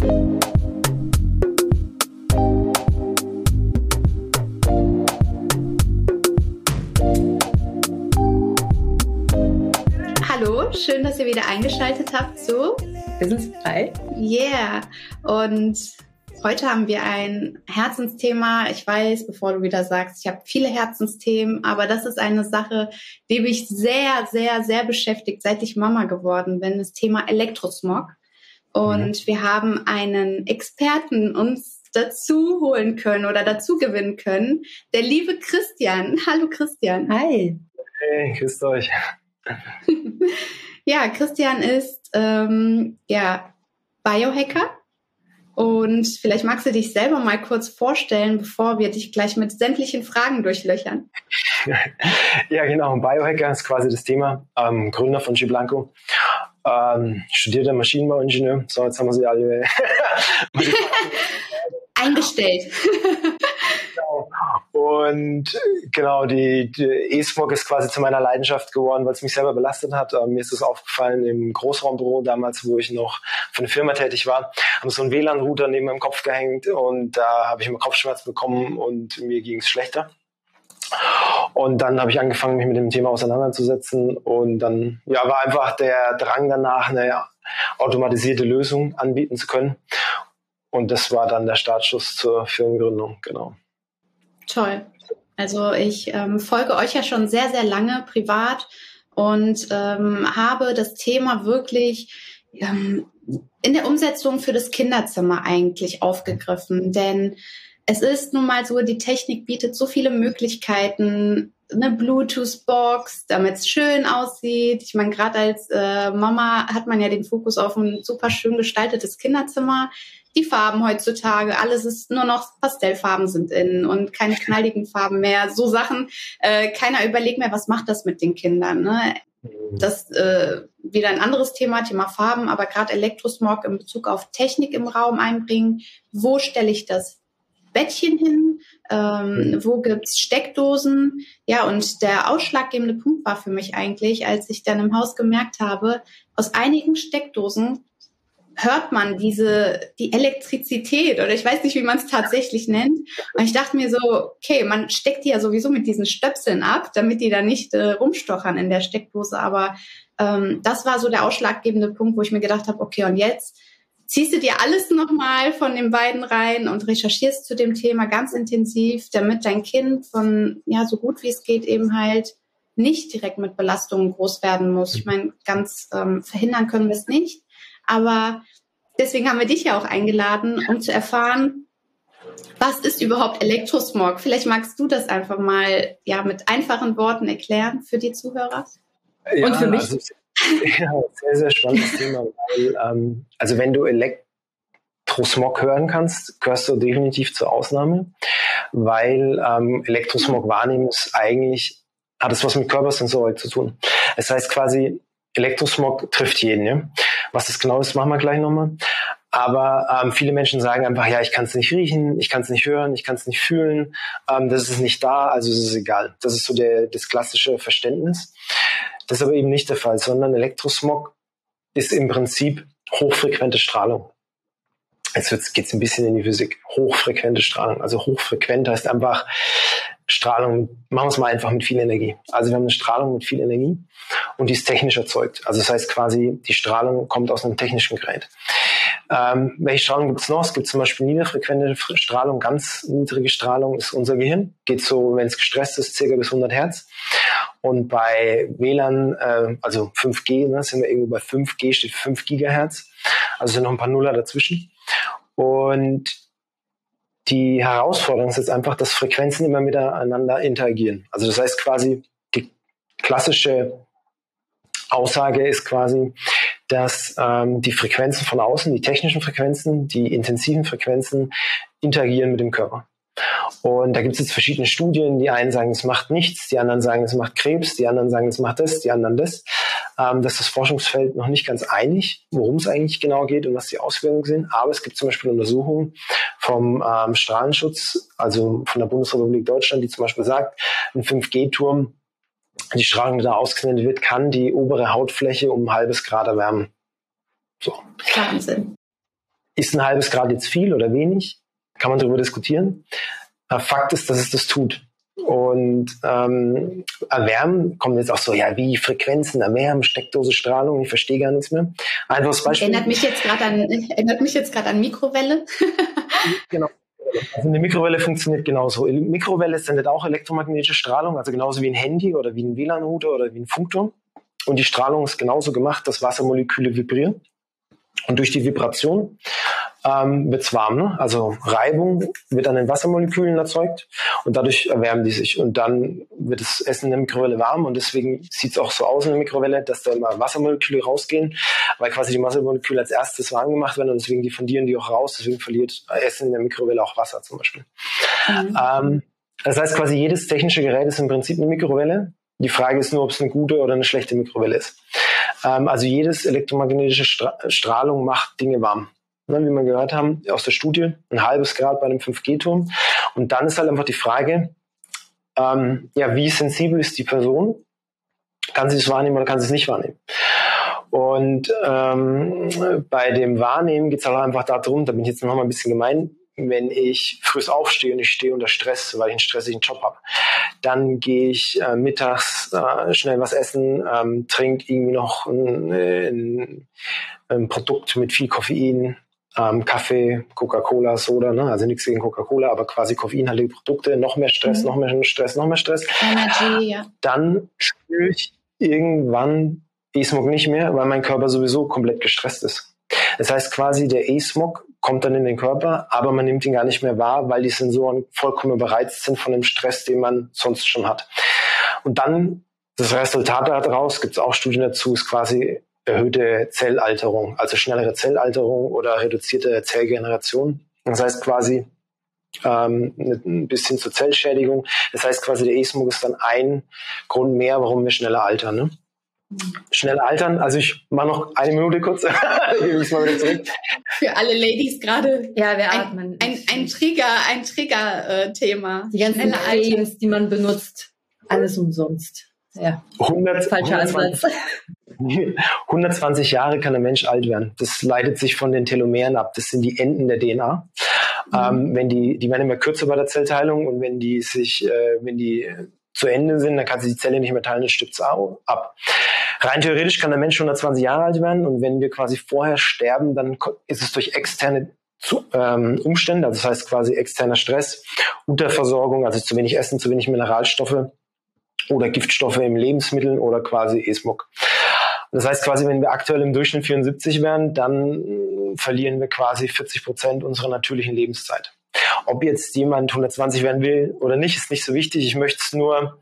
Hallo, schön, dass ihr wieder eingeschaltet habt zu Business frei. Yeah. Und heute haben wir ein Herzensthema. Ich weiß, bevor du wieder sagst, ich habe viele Herzensthemen, aber das ist eine Sache, die mich sehr, sehr, sehr beschäftigt, seit ich Mama geworden bin, das Thema Elektrosmog. Und mhm. wir haben einen Experten uns dazu holen können oder dazu gewinnen können. Der liebe Christian. Hallo Christian. Hi. Hey, grüßt euch. ja, Christian ist ähm, ja Biohacker. Und vielleicht magst du dich selber mal kurz vorstellen, bevor wir dich gleich mit sämtlichen Fragen durchlöchern. ja, genau. Biohacker ist quasi das Thema. Ähm, Gründer von G-Blanco. Ähm, studierter Maschinenbauingenieur. So, jetzt haben wir sie alle eingestellt. genau. Und genau, die, die E-Smog ist quasi zu meiner Leidenschaft geworden, weil es mich selber belastet hat. Ähm, mir ist es aufgefallen im Großraumbüro damals, wo ich noch für eine Firma tätig war, haben so einen WLAN-Router neben meinem Kopf gehängt und da habe ich immer Kopfschmerzen bekommen und mir ging es schlechter. Und dann habe ich angefangen, mich mit dem Thema auseinanderzusetzen und dann ja, war einfach der Drang danach, eine automatisierte Lösung anbieten zu können. Und das war dann der Startschuss zur Firmengründung, genau. Toll. Also ich ähm, folge euch ja schon sehr, sehr lange privat und ähm, habe das Thema wirklich ähm, in der Umsetzung für das Kinderzimmer eigentlich aufgegriffen. Denn es ist nun mal so, die Technik bietet so viele Möglichkeiten, eine Bluetooth-Box, damit es schön aussieht. Ich meine, gerade als äh, Mama hat man ja den Fokus auf ein super schön gestaltetes Kinderzimmer die Farben heutzutage, alles ist nur noch Pastellfarben sind in und keine knalligen Farben mehr. So Sachen. Äh, keiner überlegt mehr, was macht das mit den Kindern. Ne? Das äh, wieder ein anderes Thema, Thema Farben, aber gerade Elektrosmog in Bezug auf Technik im Raum einbringen. Wo stelle ich das Bettchen hin? Ähm, mhm. wo gibt's Steckdosen? Ja, und der ausschlaggebende Punkt war für mich eigentlich, als ich dann im Haus gemerkt habe, aus einigen Steckdosen hört man diese, die Elektrizität oder ich weiß nicht, wie man es tatsächlich nennt. Und ich dachte mir so, okay, man steckt die ja sowieso mit diesen Stöpseln ab, damit die da nicht äh, rumstochern in der Steckdose. Aber ähm, das war so der ausschlaggebende Punkt, wo ich mir gedacht habe, okay, und jetzt ziehst du dir alles nochmal von den beiden rein und recherchierst zu dem Thema ganz intensiv, damit dein Kind von, ja, so gut wie es geht eben halt nicht direkt mit Belastungen groß werden muss. Ich meine, ganz ähm, verhindern können wir es nicht. Aber deswegen haben wir dich ja auch eingeladen, um zu erfahren, was ist überhaupt Elektrosmog? Vielleicht magst du das einfach mal ja mit einfachen Worten erklären für die Zuhörer ja, und für mich. Also, ja, sehr, sehr spannendes Thema. Weil, ähm, also wenn du Elektrosmog hören kannst, gehörst du definitiv zur Ausnahme, weil ähm, Elektrosmog wahrnehmen ist eigentlich, hat es was mit Körpersensorik zu tun. Es heißt quasi, Elektrosmog trifft jeden. Ja? Was das genau ist, machen wir gleich nochmal. Aber ähm, viele Menschen sagen einfach, ja, ich kann es nicht riechen, ich kann es nicht hören, ich kann es nicht fühlen, ähm, das ist nicht da, also ist es egal. Das ist so der, das klassische Verständnis. Das ist aber eben nicht der Fall, sondern Elektrosmog ist im Prinzip hochfrequente Strahlung. Jetzt geht es ein bisschen in die Physik. Hochfrequente Strahlung. Also hochfrequent heißt einfach Strahlung, machen wir es mal einfach mit viel Energie. Also wir haben eine Strahlung mit viel Energie und die ist technisch erzeugt. Also das heißt quasi, die Strahlung kommt aus einem technischen Gerät. Ähm, welche Strahlung gibt es noch? Es gibt zum Beispiel niederfrequente Strahlung, ganz niedrige Strahlung ist unser Gehirn. Geht so, wenn es gestresst ist, circa bis 100 Hertz. Und bei WLAN, äh, also 5G, ne, sind wir irgendwo bei 5G, steht 5 Gigahertz. Also sind noch ein paar Nuller dazwischen. Und die Herausforderung ist jetzt einfach, dass Frequenzen immer miteinander interagieren. Also das heißt quasi, die klassische Aussage ist quasi, dass ähm, die Frequenzen von außen, die technischen Frequenzen, die intensiven Frequenzen interagieren mit dem Körper. Und da gibt es jetzt verschiedene Studien. Die einen sagen, es macht nichts, die anderen sagen, es macht Krebs, die anderen sagen, es macht das, die anderen das. Ähm, das ist das Forschungsfeld noch nicht ganz einig, worum es eigentlich genau geht und was die Auswirkungen sind. Aber es gibt zum Beispiel Untersuchungen vom ähm, Strahlenschutz, also von der Bundesrepublik Deutschland, die zum Beispiel sagt, ein 5G-Turm, die Strahlung, die da ausgesendet wird, kann die obere Hautfläche um ein halbes Grad erwärmen. So. Wahnsinn. ist ein halbes Grad jetzt viel oder wenig? Kann man darüber diskutieren. Fakt ist, dass es das tut. Und ähm, erwärmen kommt jetzt auch so, ja, wie Frequenzen erwärmen, Steckdose Strahlung, ich verstehe gar nichts mehr. Einfaches Beispiel. Erinnert mich jetzt gerade an, erinnert mich jetzt gerade an Mikrowelle. genau. Also eine Mikrowelle funktioniert genauso. Mikrowelle sendet auch elektromagnetische Strahlung, also genauso wie ein Handy oder wie ein WLAN-Router oder wie ein Funkturm. Und die Strahlung ist genauso gemacht, dass Wassermoleküle vibrieren. Und durch die Vibration ähm, wird es warm. Ne? Also Reibung wird an den Wassermolekülen erzeugt und dadurch erwärmen die sich. Und dann wird das Essen in der Mikrowelle warm und deswegen sieht es auch so aus in der Mikrowelle, dass da immer Wassermoleküle rausgehen, weil quasi die Wassermoleküle als erstes warm gemacht werden und deswegen diffundieren die auch raus. Deswegen verliert Essen in der Mikrowelle auch Wasser zum Beispiel. Mhm. Ähm, das heißt quasi jedes technische Gerät ist im Prinzip eine Mikrowelle. Die Frage ist nur, ob es eine gute oder eine schlechte Mikrowelle ist. Ähm, also jedes elektromagnetische Stra Strahlung macht Dinge warm wie wir gehört haben, aus der Studie, ein halbes Grad bei einem 5G-Turm. Und dann ist halt einfach die Frage, ähm, ja, wie sensibel ist die Person? Kann sie es wahrnehmen oder kann sie es nicht wahrnehmen? Und ähm, bei dem Wahrnehmen geht es halt einfach darum, da bin ich jetzt noch mal ein bisschen gemein, wenn ich früh aufstehe und ich stehe unter Stress, weil ich einen stressigen Job habe, dann gehe ich äh, mittags äh, schnell was essen, ähm, trinke irgendwie noch ein, ein, ein Produkt mit viel Koffein, ähm, Kaffee, Coca-Cola, Soda, ne? also nichts gegen Coca-Cola, aber quasi koffeinhaltige Produkte, noch mehr Stress, mhm. noch mehr Stress, noch mehr Stress. Energy, ja. Dann spüre ich irgendwann E-Smog nicht mehr, weil mein Körper sowieso komplett gestresst ist. Das heißt quasi, der E-Smog kommt dann in den Körper, aber man nimmt ihn gar nicht mehr wahr, weil die Sensoren vollkommen überreizt sind von dem Stress, den man sonst schon hat. Und dann das Resultat daraus, gibt es auch Studien dazu, ist quasi erhöhte Zellalterung, also schnellere Zellalterung oder reduzierte Zellgeneration. Das heißt quasi ähm, ein bisschen zur Zellschädigung. Das heißt quasi der E-Smog ist dann ein Grund mehr, warum wir schneller altern. Ne? Schneller altern, also ich mache noch eine Minute kurz, gebe ich mal wieder zurück. Für alle Ladies gerade. Ja, wir atmen. Ein, ein, ein Trigger, ein Trigger-Thema. Äh, Die ganzen Cremes, die man benutzt, alles umsonst. Ja. 100, Falscher 120, Ansatz. 120 Jahre kann ein Mensch alt werden. Das leitet sich von den Telomeren ab. Das sind die Enden der DNA. Mhm. Ähm, wenn die, die werden immer kürzer bei der Zellteilung und wenn die sich, äh, wenn die zu Ende sind, dann kann sie die Zelle nicht mehr teilen, dann stirbt ab. Rein theoretisch kann der Mensch 120 Jahre alt werden und wenn wir quasi vorher sterben, dann ist es durch externe zu, ähm, Umstände, also das heißt quasi externer Stress, Unterversorgung, also zu wenig Essen, zu wenig Mineralstoffe oder Giftstoffe im Lebensmitteln oder quasi E-Smog. Das heißt quasi, wenn wir aktuell im Durchschnitt 74 wären, dann äh, verlieren wir quasi 40 Prozent unserer natürlichen Lebenszeit. Ob jetzt jemand 120 werden will oder nicht, ist nicht so wichtig. Ich möchte es nur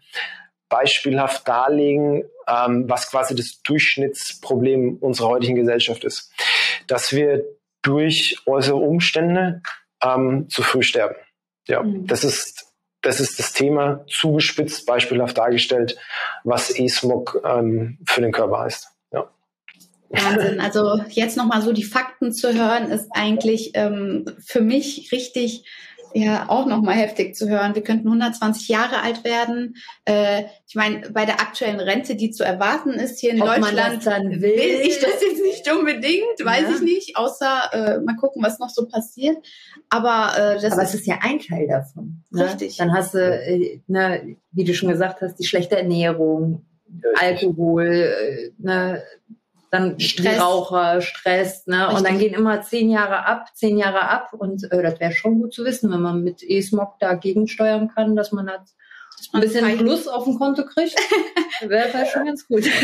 beispielhaft darlegen, ähm, was quasi das Durchschnittsproblem unserer heutigen Gesellschaft ist. Dass wir durch äußere Umstände ähm, zu früh sterben. Ja, mhm. das ist das ist das Thema zugespitzt, beispielhaft dargestellt, was E-Smog ähm, für den Körper heißt. Wahnsinn. Also jetzt nochmal so die Fakten zu hören, ist eigentlich ähm, für mich richtig ja auch nochmal heftig zu hören. Wir könnten 120 Jahre alt werden. Äh, ich meine, bei der aktuellen Rente, die zu erwarten ist hier in Ob Deutschland, will. will. ich das jetzt nicht unbedingt, weiß ja. ich nicht, außer äh, mal gucken, was noch so passiert. Aber äh, das Aber ist, es ist ja ein Teil davon. Ne? Richtig. Dann hast du, äh, ne, wie du schon gesagt hast, die schlechte Ernährung, Alkohol, äh, ne, dann Stress. Raucher, Stress, ne? Und dann gehen immer zehn Jahre ab, zehn Jahre ab. Und äh, das wäre schon gut zu wissen, wenn man mit E-Smog dagegen steuern kann, dass man das ein bisschen Plus auf dem Konto kriegt. wäre wär schon ganz gut.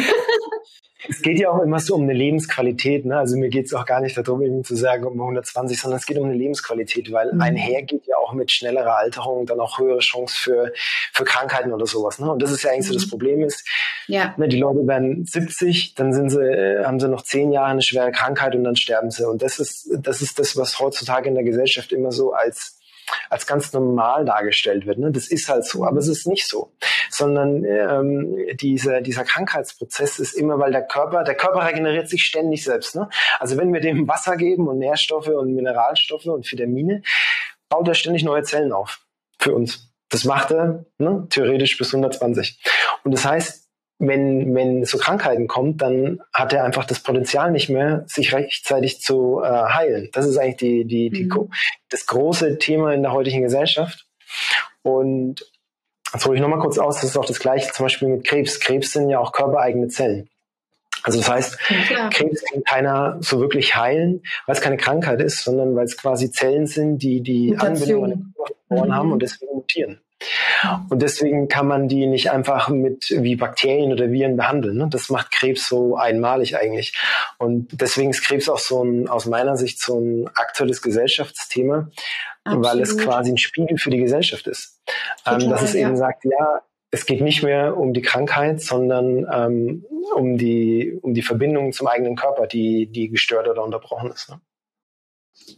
Es geht ja auch immer so um eine Lebensqualität. Ne? Also mir geht es auch gar nicht darum, eben zu sagen, um 120, sondern es geht um eine Lebensqualität, weil mhm. einher geht ja auch mit schnellerer Alterung dann auch höhere Chance für, für Krankheiten oder sowas. Ne? Und das ist ja eigentlich mhm. so das mhm. Problem ist, ja. ne, die Leute werden 70, dann sind sie, äh, haben sie noch zehn Jahre eine schwere Krankheit und dann sterben sie. Und das ist, das ist das, was heutzutage in der Gesellschaft immer so als als ganz normal dargestellt wird. Ne? Das ist halt so, aber es ist nicht so, sondern ähm, dieser, dieser Krankheitsprozess ist immer, weil der Körper, der Körper regeneriert sich ständig selbst. Ne? Also wenn wir dem Wasser geben und Nährstoffe und Mineralstoffe und Vitamine, baut er ständig neue Zellen auf für uns. Das macht er ne, theoretisch bis 120. Und das heißt, wenn, wenn so Krankheiten kommt, dann hat er einfach das Potenzial nicht mehr, sich rechtzeitig zu äh, heilen. Das ist eigentlich die, die, die, mhm. das große Thema in der heutigen Gesellschaft. Und jetzt hole ich nochmal kurz aus, das ist auch das gleiche zum Beispiel mit Krebs. Krebs sind ja auch körpereigene Zellen. Also das heißt, ja. Krebs kann keiner so wirklich heilen, weil es keine Krankheit ist, sondern weil es quasi Zellen sind, die die Anbindung an den mhm. haben und deswegen mutieren. Und deswegen kann man die nicht einfach mit wie Bakterien oder Viren behandeln. Ne? Das macht Krebs so einmalig eigentlich. Und deswegen ist Krebs auch so ein, aus meiner Sicht so ein aktuelles Gesellschaftsthema, Absolut. weil es quasi ein Spiegel für die Gesellschaft ist. Ähm, dass es ja. eben sagt, ja, es geht nicht mehr um die Krankheit, sondern ähm, um die um die Verbindung zum eigenen Körper, die die gestört oder unterbrochen ist. Ne?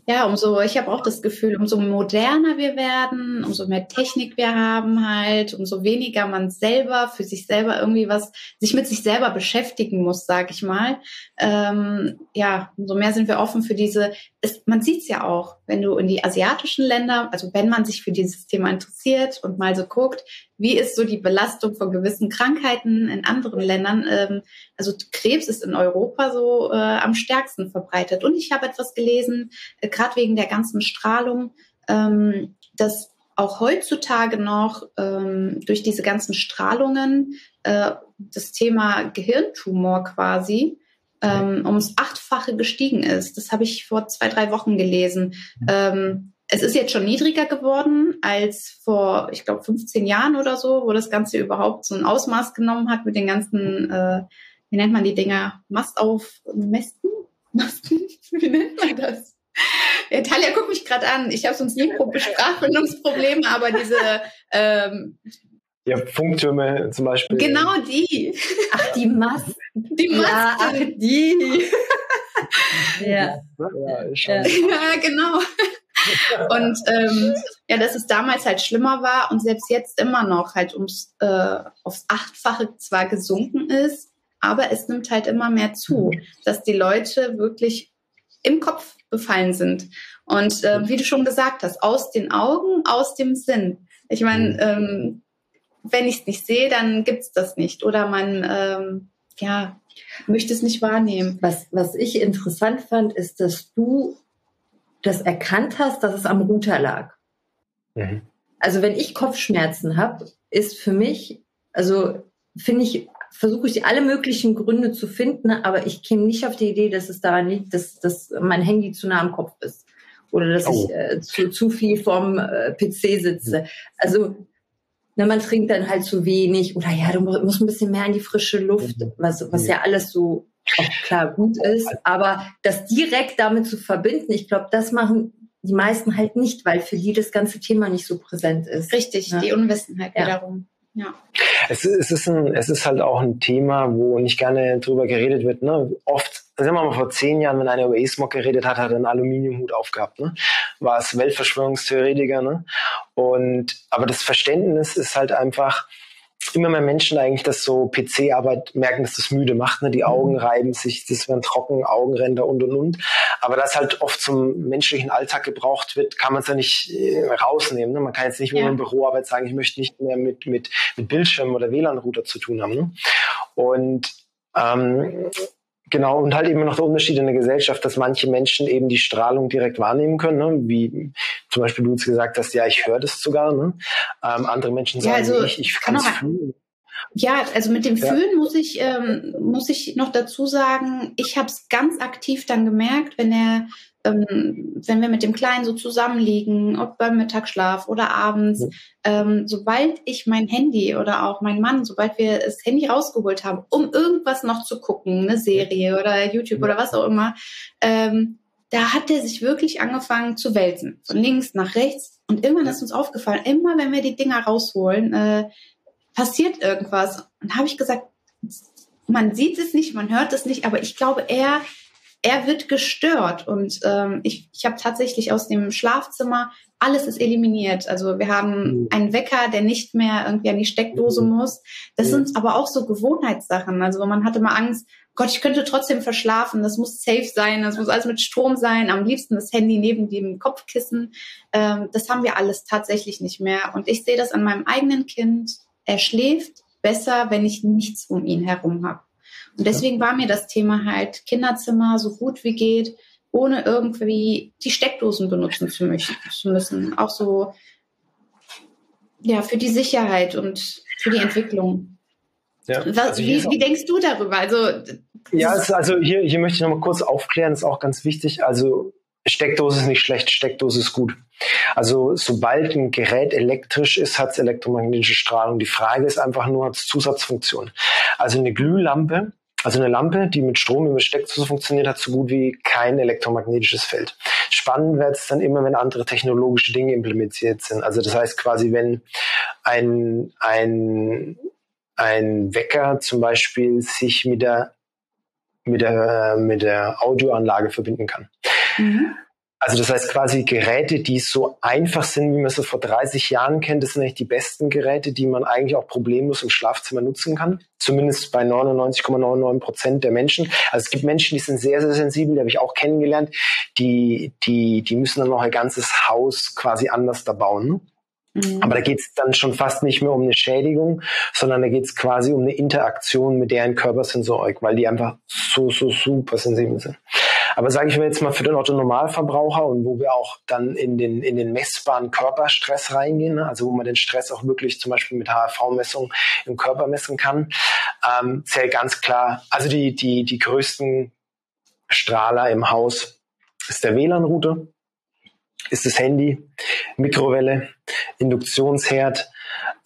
Ja, umso, ich habe auch das Gefühl, umso moderner wir werden, umso mehr Technik wir haben halt, umso weniger man selber für sich selber irgendwie was, sich mit sich selber beschäftigen muss, sag ich mal. Ähm, ja, umso mehr sind wir offen für diese, es, man sieht's ja auch, wenn du in die asiatischen Länder, also wenn man sich für dieses Thema interessiert und mal so guckt, wie ist so die Belastung von gewissen Krankheiten in anderen Ländern? Ähm, also Krebs ist in Europa so äh, am stärksten verbreitet. Und ich habe etwas gelesen, äh, gerade wegen der ganzen Strahlung, ähm, dass auch heutzutage noch ähm, durch diese ganzen Strahlungen äh, das Thema Gehirntumor quasi ähm, ums Achtfache gestiegen ist. Das habe ich vor zwei, drei Wochen gelesen. Ähm, es ist jetzt schon niedriger geworden als vor, ich glaube, 15 Jahren oder so, wo das Ganze überhaupt so ein Ausmaß genommen hat mit den ganzen, äh, wie nennt man die Dinger, Mast auf Mästen? Masten? Wie nennt man das? Ja, Talia guckt mich gerade an. Ich habe sonst nie Sprachbildungsprobleme, aber diese ähm, ja, Funktürme zum Beispiel. Genau die. Ach, die Masten. Die Masten. Ja, ach, die. ja. Ja, ja, genau. Und ähm, ja, dass es damals halt schlimmer war und selbst jetzt immer noch halt ums äh, aufs Achtfache zwar gesunken ist, aber es nimmt halt immer mehr zu, dass die Leute wirklich im Kopf befallen sind. Und äh, wie du schon gesagt hast, aus den Augen, aus dem Sinn. Ich meine, mhm. ähm, wenn ich es nicht sehe, dann gibt's das nicht. Oder man ähm, ja, möchte es nicht wahrnehmen. Was, was ich interessant fand, ist, dass du das erkannt hast, dass es am Router lag. Mhm. Also wenn ich Kopfschmerzen habe, ist für mich, also finde ich, versuche ich alle möglichen Gründe zu finden, aber ich käme nicht auf die Idee, dass es daran liegt, dass, dass mein Handy zu nah am Kopf ist oder dass oh. ich äh, zu, zu viel vorm äh, PC sitze. Mhm. Also na, man trinkt dann halt zu wenig oder ja, du musst ein bisschen mehr in die frische Luft, mhm. was, was ja alles so auch klar gut ist, aber das direkt damit zu verbinden, ich glaube, das machen die meisten halt nicht, weil für die das ganze Thema nicht so präsent ist. Richtig, ja. die Unwissenheit ja. wiederum. Ja. Es, es, ist ein, es ist halt auch ein Thema, wo nicht gerne drüber geredet wird. Ne? Oft, sagen wir mal vor zehn Jahren, wenn einer über E-Smog geredet hat, hat er einen Aluminiumhut aufgehabt. Ne? War es Weltverschwörungstheoretiker. Ne? Und, aber das Verständnis ist halt einfach, immer mehr Menschen eigentlich, dass so PC-Arbeit merken, dass das müde macht. Ne? Die mhm. Augen reiben sich, das werden trocken, Augenränder und und und. Aber das halt oft zum menschlichen Alltag gebraucht wird, kann man es ja nicht äh, rausnehmen. Ne? Man kann jetzt nicht, mehr ja. in Büroarbeit sagen, ich möchte nicht mehr mit, mit, mit Bildschirm oder WLAN-Router zu tun haben. Ne? Und ähm, Genau, und halt eben noch der Unterschied in der Gesellschaft, dass manche Menschen eben die Strahlung direkt wahrnehmen können, ne? wie zum Beispiel du uns gesagt hast, ja, ich höre das sogar. Ne? Ähm, andere Menschen sagen, ja, also, ich, ich kann es fühlen. Ja, also mit dem ja. Fühlen muss ich, ähm, muss ich noch dazu sagen, ich habe es ganz aktiv dann gemerkt, wenn er ähm, wenn wir mit dem Kleinen so zusammenliegen, ob beim Mittagsschlaf oder abends, ja. ähm, sobald ich mein Handy oder auch mein Mann, sobald wir das Handy rausgeholt haben, um irgendwas noch zu gucken, eine Serie oder YouTube ja. oder was auch immer, ähm, da hat er sich wirklich angefangen zu wälzen, von links nach rechts. Und irgendwann ist uns aufgefallen, immer wenn wir die Dinger rausholen, äh, passiert irgendwas. Und habe ich gesagt, man sieht es nicht, man hört es nicht, aber ich glaube, er er wird gestört und ähm, ich, ich habe tatsächlich aus dem Schlafzimmer alles ist eliminiert. Also wir haben mhm. einen Wecker, der nicht mehr irgendwie an die Steckdose mhm. muss. Das mhm. sind aber auch so Gewohnheitssachen. Also man hatte mal Angst, Gott, ich könnte trotzdem verschlafen. Das muss safe sein. Das muss alles mit Strom sein. Am liebsten das Handy neben dem Kopfkissen. Ähm, das haben wir alles tatsächlich nicht mehr. Und ich sehe das an meinem eigenen Kind. Er schläft besser, wenn ich nichts um ihn herum habe. Und deswegen war mir das Thema halt Kinderzimmer so gut wie geht, ohne irgendwie die Steckdosen benutzen zu, müssen. Auch so, ja, für die Sicherheit und für die Entwicklung. Ja, also wie, wie denkst du darüber? Also, ja, also hier, hier möchte ich nochmal kurz aufklären, ist auch ganz wichtig. Also Steckdose ist nicht schlecht, Steckdose ist gut. Also sobald ein Gerät elektrisch ist, hat es elektromagnetische Strahlung. Die Frage ist einfach nur, hat es Zusatzfunktion. Also eine Glühlampe, also eine Lampe, die mit Strom über Steckdose funktioniert, hat so gut wie kein elektromagnetisches Feld. Spannend wird es dann immer, wenn andere technologische Dinge implementiert sind. Also das heißt quasi, wenn ein, ein, ein Wecker zum Beispiel sich mit der mit der, mit der Audioanlage verbinden kann. Mhm. Also das heißt quasi Geräte, die so einfach sind, wie man sie vor 30 Jahren kennt, das sind eigentlich die besten Geräte, die man eigentlich auch problemlos im Schlafzimmer nutzen kann. Zumindest bei 99,99 Prozent der Menschen. Also es gibt Menschen, die sind sehr, sehr sensibel, die habe ich auch kennengelernt. Die, die, die müssen dann noch ein ganzes Haus quasi anders da bauen. Mhm. Aber da geht es dann schon fast nicht mehr um eine Schädigung, sondern da geht es quasi um eine Interaktion mit deren Körpersensorik, weil die einfach so, so super sensibel sind. Aber sage ich mir jetzt mal für den Otto-Normalverbraucher und wo wir auch dann in den, in den messbaren Körperstress reingehen, ne? also wo man den Stress auch wirklich zum Beispiel mit HRV-Messung im Körper messen kann, ähm, zählt ganz klar, also die, die, die größten Strahler im Haus ist der WLAN-Router, ist das Handy, Mikrowelle, Induktionsherd,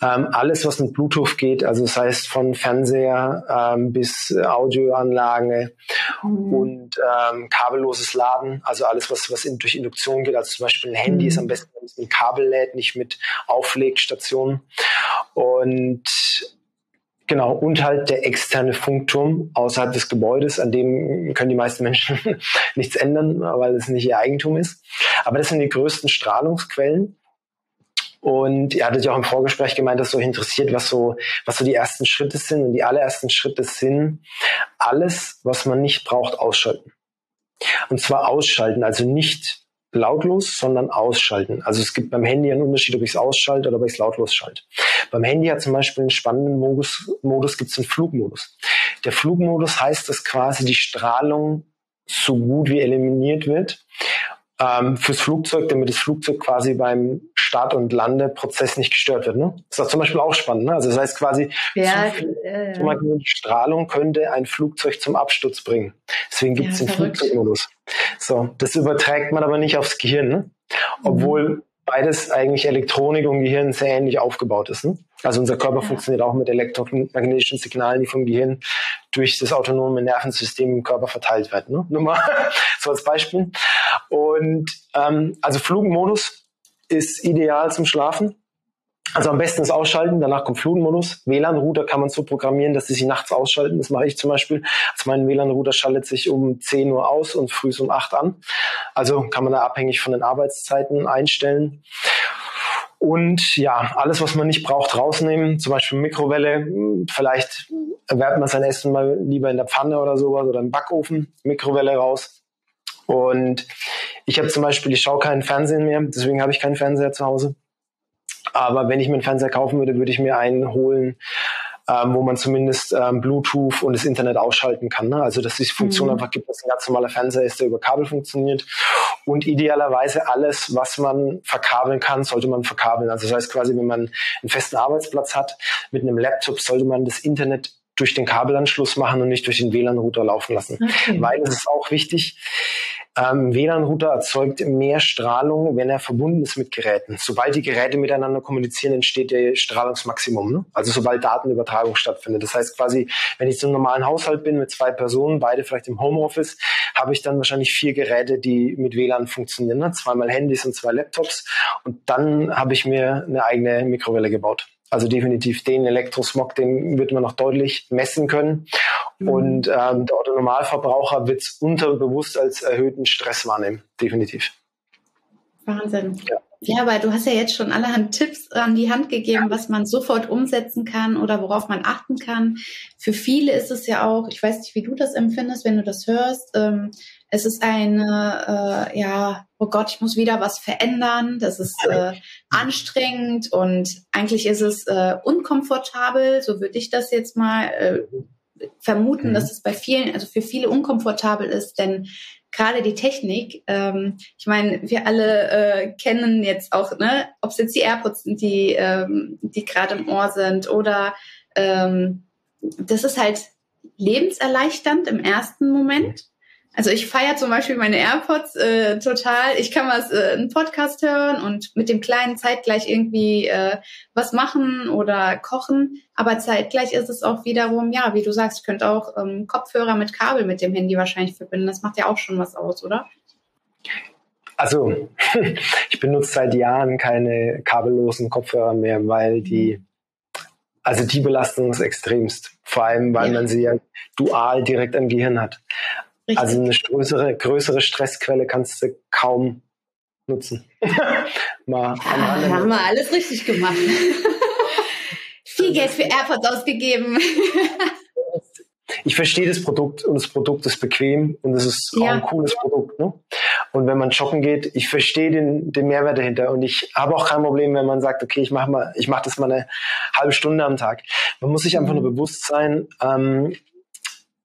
ähm, alles, was mit Bluetooth geht, also das heißt von Fernseher ähm, bis Audioanlage mhm. und ähm, kabelloses Laden, also alles, was, was in, durch Induktion geht, also zum Beispiel ein Handy mhm. ist am besten, wenn es mit Kabel lädt, nicht mit Auflegstationen. Und Genau, und halt der externe Funkturm außerhalb des Gebäudes, an dem können die meisten Menschen nichts ändern, weil es nicht ihr Eigentum ist. Aber das sind die größten Strahlungsquellen. Und ihr hattet ja auch im Vorgespräch gemeint, dass so interessiert, was so, was so die ersten Schritte sind. Und die allerersten Schritte sind, alles, was man nicht braucht, ausschalten. Und zwar ausschalten, also nicht lautlos, sondern ausschalten. Also es gibt beim Handy einen Unterschied, ob ich es ausschalte oder ob ich es lautlos schalte. Beim Handy hat zum Beispiel einen spannenden Modus, Modus gibt es den Flugmodus. Der Flugmodus heißt, dass quasi die Strahlung so gut wie eliminiert wird ähm, fürs Flugzeug, damit das Flugzeug quasi beim Start- und Landeprozess nicht gestört wird. Ne? Das ist zum Beispiel auch spannend. Ne? Also das heißt quasi, ja, äh, die Strahlung könnte ein Flugzeug zum Absturz bringen. Deswegen gibt es ja, den. Flugzeugmodus. So, das überträgt man aber nicht aufs Gehirn, ne? obwohl mhm. beides eigentlich Elektronik und Gehirn sehr ähnlich aufgebaut ist. Ne? Also unser Körper ja. funktioniert auch mit elektromagnetischen Signalen, die vom Gehirn durch das autonome Nervensystem im Körper verteilt werden. Ne? Nur mal so als Beispiel. Und ähm, also Flugmodus ist ideal zum Schlafen. Also am besten das Ausschalten, danach kommt Flugmodus. WLAN-Router kann man so programmieren, dass sie sich nachts ausschalten. Das mache ich zum Beispiel. Also mein WLAN-Router schaltet sich um 10 Uhr aus und früh um 8 an. Also kann man da abhängig von den Arbeitszeiten einstellen. Und ja, alles, was man nicht braucht, rausnehmen. Zum Beispiel Mikrowelle. Vielleicht erwerbt man sein Essen mal lieber in der Pfanne oder sowas oder im Backofen. Mikrowelle raus. Und ich habe zum Beispiel, ich schaue keinen Fernsehen mehr, deswegen habe ich keinen Fernseher zu Hause. Aber wenn ich mir einen Fernseher kaufen würde, würde ich mir einen holen, ähm, wo man zumindest ähm, Bluetooth und das Internet ausschalten kann. Ne? Also dass es die Funktion mhm. einfach gibt, dass ein ganz normaler Fernseher ist, der über Kabel funktioniert. Und idealerweise alles, was man verkabeln kann, sollte man verkabeln. Also das heißt quasi, wenn man einen festen Arbeitsplatz hat, mit einem Laptop sollte man das Internet durch den Kabelanschluss machen und nicht durch den WLAN-Router laufen lassen. Okay. Weil es ist auch wichtig, ähm, WLAN-Router erzeugt mehr Strahlung, wenn er verbunden ist mit Geräten. Sobald die Geräte miteinander kommunizieren, entsteht der Strahlungsmaximum. Ne? Also sobald Datenübertragung stattfindet. Das heißt quasi, wenn ich einem normalen Haushalt bin mit zwei Personen, beide vielleicht im Homeoffice, habe ich dann wahrscheinlich vier Geräte, die mit WLAN funktionieren. Ne? Zweimal Handys und zwei Laptops. Und dann habe ich mir eine eigene Mikrowelle gebaut. Also definitiv den Elektrosmog, den wird man noch deutlich messen können. Mhm. Und ähm, der Autonormalverbraucher wird es unterbewusst als erhöhten Stress wahrnehmen. Definitiv. Wahnsinn. Ja. Ja, aber du hast ja jetzt schon allerhand Tipps an die Hand gegeben, ja. was man sofort umsetzen kann oder worauf man achten kann. Für viele ist es ja auch, ich weiß nicht, wie du das empfindest, wenn du das hörst, ähm, Es ist eine, äh, ja, oh Gott, ich muss wieder was verändern. Das ist äh, anstrengend und eigentlich ist es äh, unkomfortabel. So würde ich das jetzt mal äh, vermuten, mhm. dass es bei vielen, also für viele unkomfortabel ist, denn gerade die Technik, ähm, ich meine, wir alle äh, kennen jetzt auch, ne, ob es jetzt die AirPods sind, die, ähm, die gerade im Ohr sind oder ähm, das ist halt lebenserleichternd im ersten Moment. Also ich feiere zum Beispiel meine AirPods äh, total. Ich kann was, äh, einen Podcast hören und mit dem kleinen zeitgleich irgendwie äh, was machen oder kochen. Aber zeitgleich ist es auch wiederum, ja, wie du sagst, ich könnte auch ähm, Kopfhörer mit Kabel mit dem Handy wahrscheinlich verbinden. Das macht ja auch schon was aus, oder? Also, ich benutze seit Jahren keine kabellosen Kopfhörer mehr, weil die, also die Belastung ist extremst. Vor allem, weil ja. man sie ja dual direkt am Gehirn hat. Richtig. Also eine größere, größere Stressquelle kannst du kaum nutzen. Mal ja, haben wir alles richtig gemacht. Viel Geld für AirPods ausgegeben. ich verstehe das Produkt und das Produkt ist bequem und es ist ja. auch ein cooles Produkt. Ne? Und wenn man joggen geht, ich verstehe den, den Mehrwert dahinter und ich habe auch kein Problem, wenn man sagt, okay, ich mache mal, ich mache das mal eine halbe Stunde am Tag. Man muss sich einfach mhm. nur bewusst sein, ähm,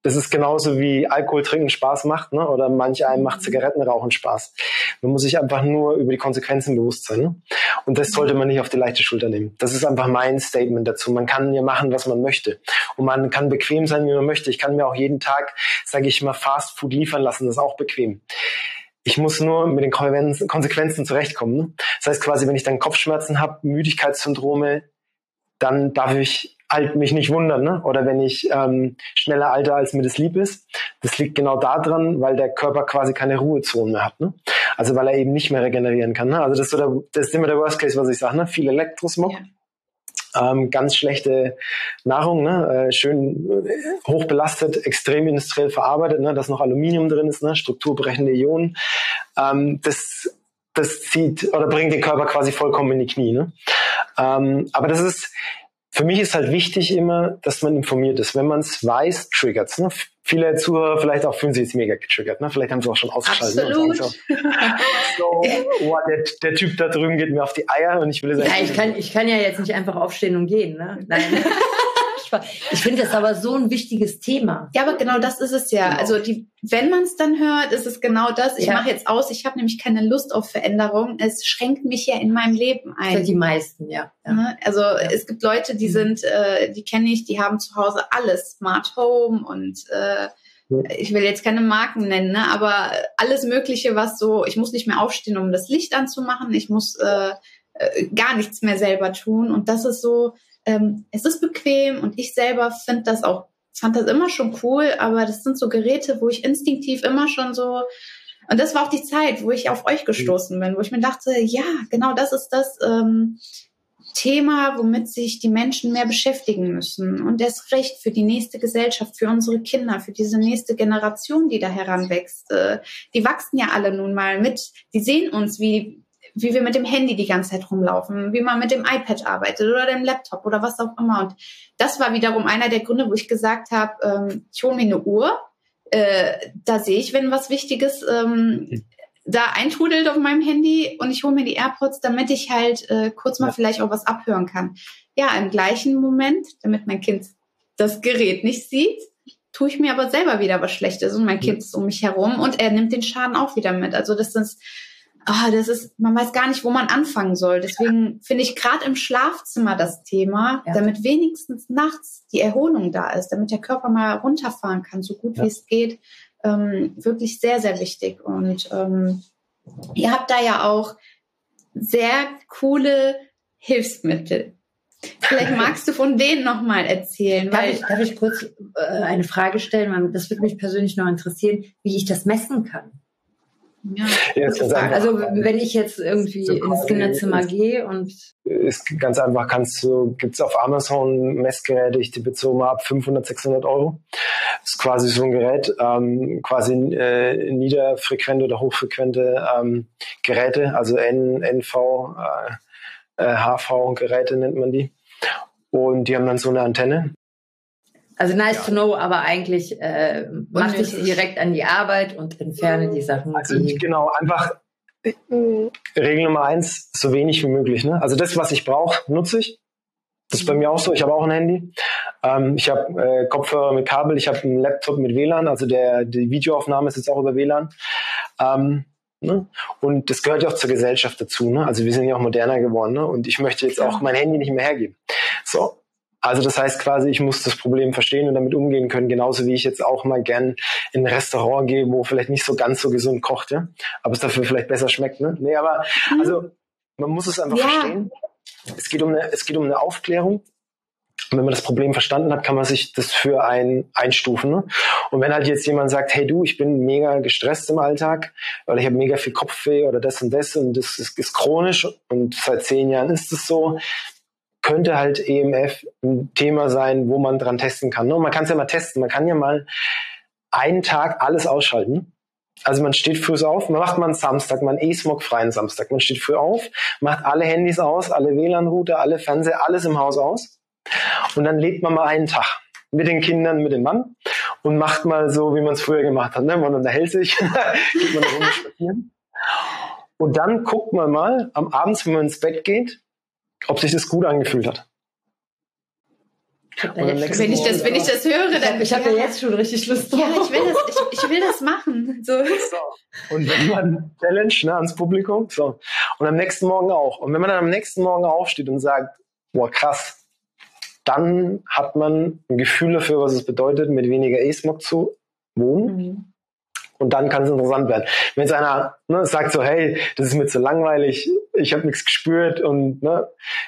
das ist genauso wie Alkohol trinken Spaß macht, ne? oder manch einem macht Zigarettenrauchen Spaß. Man muss sich einfach nur über die Konsequenzen bewusst sein. Ne? Und das sollte man nicht auf die leichte Schulter nehmen. Das ist einfach mein Statement dazu. Man kann ja machen, was man möchte. Und man kann bequem sein, wie man möchte. Ich kann mir auch jeden Tag, sage ich mal, Fast Food liefern lassen. Das ist auch bequem. Ich muss nur mit den Konsequenzen zurechtkommen. Ne? Das heißt quasi, wenn ich dann Kopfschmerzen habe, Müdigkeitssyndrome, dann darf ich halt mich nicht wundern, ne? oder wenn ich ähm, schneller alter, als mir das lieb ist. Das liegt genau daran, weil der Körper quasi keine Ruhezonen mehr hat. Ne? Also weil er eben nicht mehr regenerieren kann. Ne? Also das ist, so der, das ist immer der Worst Case, was ich sage. Ne? Viel Elektrosmog. Ja. Ähm, ganz schlechte Nahrung, ne? äh, schön äh, hoch belastet, extrem industriell verarbeitet, ne? dass noch Aluminium drin ist, ne? strukturbrechende Ionen. Ähm, das, das zieht oder bringt den Körper quasi vollkommen in die Knie. Ne? Ähm, aber das ist, für mich ist halt wichtig immer, dass man informiert ist. Wenn man es weiß, triggert es. Ne? Viele Zuhörer vielleicht auch fühlen sich jetzt mega getriggert. Ne? Vielleicht haben sie auch schon ausgeschaltet. Absolut. Ne? so, oh, der, der, Typ da drüben geht mir auf die Eier und ich will sagen. Ja, ich kann, ich kann ja jetzt nicht einfach aufstehen und gehen. Ne? Nein. Ich finde das aber so ein wichtiges Thema. Ja, aber genau das ist es ja. Genau. Also die, wenn man es dann hört, ist es genau das. Ich ja. mache jetzt aus, ich habe nämlich keine Lust auf Veränderung. Es schränkt mich ja in meinem Leben ein. Für die meisten, ja. ja. Ne? Also ja. es gibt Leute, die mhm. sind, äh, die kenne ich, die haben zu Hause alles, Smart Home und äh, ich will jetzt keine Marken nennen, ne? aber alles Mögliche, was so, ich muss nicht mehr aufstehen, um das Licht anzumachen, ich muss äh, äh, gar nichts mehr selber tun. Und das ist so, ähm, es ist bequem und ich selber finde das auch, fand das immer schon cool, aber das sind so Geräte, wo ich instinktiv immer schon so, und das war auch die Zeit, wo ich auf euch gestoßen bin, wo ich mir dachte, ja, genau das ist das ähm, Thema, womit sich die Menschen mehr beschäftigen müssen. Und erst recht für die nächste Gesellschaft, für unsere Kinder, für diese nächste Generation, die da heranwächst. Äh, die wachsen ja alle nun mal mit. Die sehen uns, wie, wie wir mit dem Handy die ganze Zeit rumlaufen, wie man mit dem iPad arbeitet oder dem Laptop oder was auch immer. Und das war wiederum einer der Gründe, wo ich gesagt habe, ähm, ich hole mir eine Uhr. Äh, da sehe ich, wenn was Wichtiges ähm, da eintrudelt auf meinem Handy und ich hole mir die AirPods, damit ich halt äh, kurz mal ja. vielleicht auch was abhören kann. Ja, im gleichen Moment, damit mein Kind das Gerät nicht sieht, tue ich mir aber selber wieder was Schlechtes und mein Kind ist um mich herum und er nimmt den Schaden auch wieder mit. Also das ist ah, das ist, man weiß gar nicht, wo man anfangen soll. Deswegen finde ich gerade im Schlafzimmer das Thema, ja. damit wenigstens nachts die Erholung da ist, damit der Körper mal runterfahren kann, so gut ja. wie es geht, ähm, wirklich sehr, sehr wichtig. Und ähm, ihr habt da ja auch sehr coole Hilfsmittel. Vielleicht magst du von denen nochmal erzählen. Darf, ich, darf ich kurz äh, eine Frage stellen? Das würde mich persönlich noch interessieren, wie ich das messen kann. Ja, also wenn ich jetzt irgendwie so ins Kinderzimmer gehe und ist ganz einfach, kannst du gibt's auf Amazon Messgeräte, ich tippe so mal ab 500, 600 Euro. Das ist quasi so ein Gerät, ähm, quasi äh, niederfrequente oder hochfrequente ähm, Geräte, also N, NV, äh, HV Geräte nennt man die. Und die haben dann so eine Antenne Also nice ja. to know, aber eigentlich äh, mach dich direkt an die Arbeit und entferne die Sachen. Also die genau, einfach Regel Nummer eins, so wenig wie möglich. Ne? Also das, was ich brauche, nutze ich. Das ist bei mir auch so. Ich habe auch ein Handy. Ähm, ich habe äh, Kopfhörer mit Kabel. Ich habe einen Laptop mit WLAN. Also der die Videoaufnahme ist jetzt auch über WLAN. Ähm, ne? Und das gehört ja auch zur Gesellschaft dazu. Ne? Also wir sind ja auch moderner geworden. Ne? Und ich möchte jetzt auch mein Handy nicht mehr hergeben. So, also das heißt quasi, ich muss das Problem verstehen und damit umgehen können, genauso wie ich jetzt auch mal gern in ein Restaurant gehe, wo vielleicht nicht so ganz so gesund kocht, ja? aber es dafür vielleicht besser schmeckt. Ne? Nee, aber mhm. also man muss es einfach ja. verstehen. Es geht um eine, es geht um eine Aufklärung. Und wenn man das Problem verstanden hat, kann man sich das für ein einstufen. Ne? Und wenn halt jetzt jemand sagt, hey du, ich bin mega gestresst im Alltag oder ich habe mega viel Kopfweh oder das und das und das ist, ist chronisch und seit zehn Jahren ist es so, könnte halt EMF ein Thema sein, wo man dran testen kann. Ne? Man kann es ja mal testen. Man kann ja mal einen Tag alles ausschalten. Also man steht früh auf, man macht mal einen Samstag, mal einen E-Smog-freien Samstag. Man steht früh auf, macht alle Handys aus, alle WLAN-Router, alle Fernseher, alles im Haus aus. Und dann lebt man mal einen Tag mit den Kindern, mit dem Mann und macht mal so, wie man es früher gemacht hat. Ne? Man unterhält sich, geht man eine Runde spazieren. Und dann guckt man mal am Abend, wenn man ins Bett geht, ob sich das gut angefühlt hat. Wenn ich, das, wenn ich das höre, dann. Ich habe ja, jetzt schon richtig Lust drauf. Ja, ich will das, ich, ich will das machen. So. so. Und wenn man Challenge ne, ans Publikum, so. Und am nächsten Morgen auch. Und wenn man dann am nächsten Morgen aufsteht und sagt, boah, krass, dann hat man ein Gefühl dafür, was es bedeutet, mit weniger E-Smog zu wohnen. Mhm. Und dann kann es interessant werden. Wenn jetzt einer ne, sagt so, hey, das ist mir zu langweilig, ich habe nichts gespürt und ne,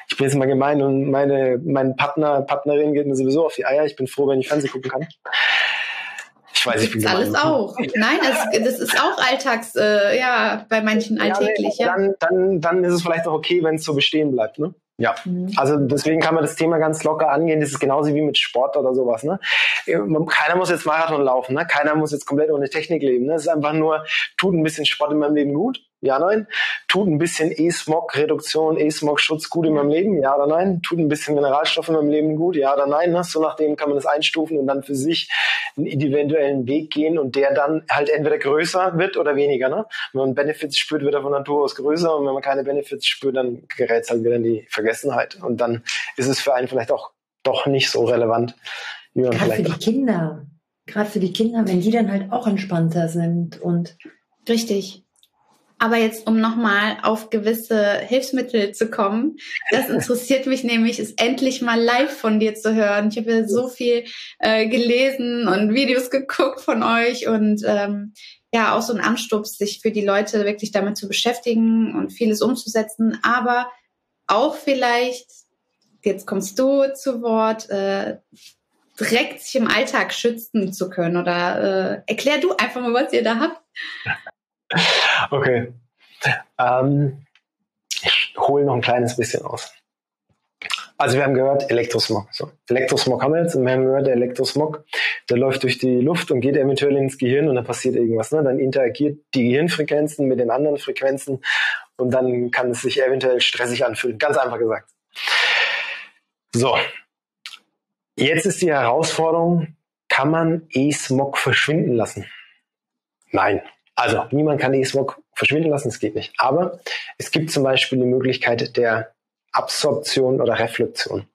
ich bin jetzt mal gemein und meine mein Partner, Partnerin geht mir sowieso auf die Eier. Ich bin froh, wenn ich Fernsehen gucken kann. Ich weiß, ich bin gemein. alles auch. Nein, das, das ist auch alltags, äh, ja, bei manchen alltäglich. Ja, nee, dann, dann, dann ist es vielleicht auch okay, wenn es so bestehen bleibt. Ne? Ja, mhm. also deswegen kann man das Thema ganz locker angehen. Das ist genauso wie mit Sport oder sowas. Ne? Keiner muss jetzt Marathon laufen, ne? keiner muss jetzt komplett ohne Technik leben. Ne? Es ist einfach nur, tut ein bisschen Sport in meinem Leben gut, ja, nein. Tut ein bisschen E-Smog-Reduktion, E-Smog-Schutz gut in meinem Leben, ja oder nein. Tut ein bisschen Mineralstoffe in meinem Leben gut, ja oder nein. Ne? So nachdem kann man das einstufen und dann für sich einen individuellen Weg gehen und der dann halt entweder größer wird oder weniger. Ne? Wenn man Benefits spürt, wird er von Natur aus größer und wenn man keine Benefits spürt, dann gerät es halt wieder in die Vergessenheit. Und dann ist es für einen vielleicht auch doch nicht so relevant, wie man Gerade vielleicht. Für die Kinder. Gerade für die Kinder, wenn die dann halt auch entspannter sind und Richtig. Aber jetzt, um nochmal auf gewisse Hilfsmittel zu kommen, das interessiert mich nämlich, ist endlich mal live von dir zu hören. Ich habe ja so viel äh, gelesen und Videos geguckt von euch und ähm, ja, auch so ein Anstups, sich für die Leute wirklich damit zu beschäftigen und vieles umzusetzen, aber auch vielleicht, jetzt kommst du zu Wort, äh, direkt sich im Alltag schützen zu können oder äh, erklär du einfach mal, was ihr da habt. Okay. Ähm, ich hole noch ein kleines bisschen aus. Also wir haben gehört, Elektrosmog. So, Elektrosmog haben wir jetzt und wir haben gehört, der Elektrosmog, der läuft durch die Luft und geht eventuell ins Gehirn und dann passiert irgendwas. Ne? Dann interagiert die Gehirnfrequenzen mit den anderen Frequenzen und dann kann es sich eventuell stressig anfühlen. Ganz einfach gesagt. So, jetzt ist die Herausforderung, kann man E-Smog verschwinden lassen? Nein. Also niemand kann E-Smog verschwinden lassen, das geht nicht. Aber es gibt zum Beispiel die Möglichkeit der Absorption oder Reflexion.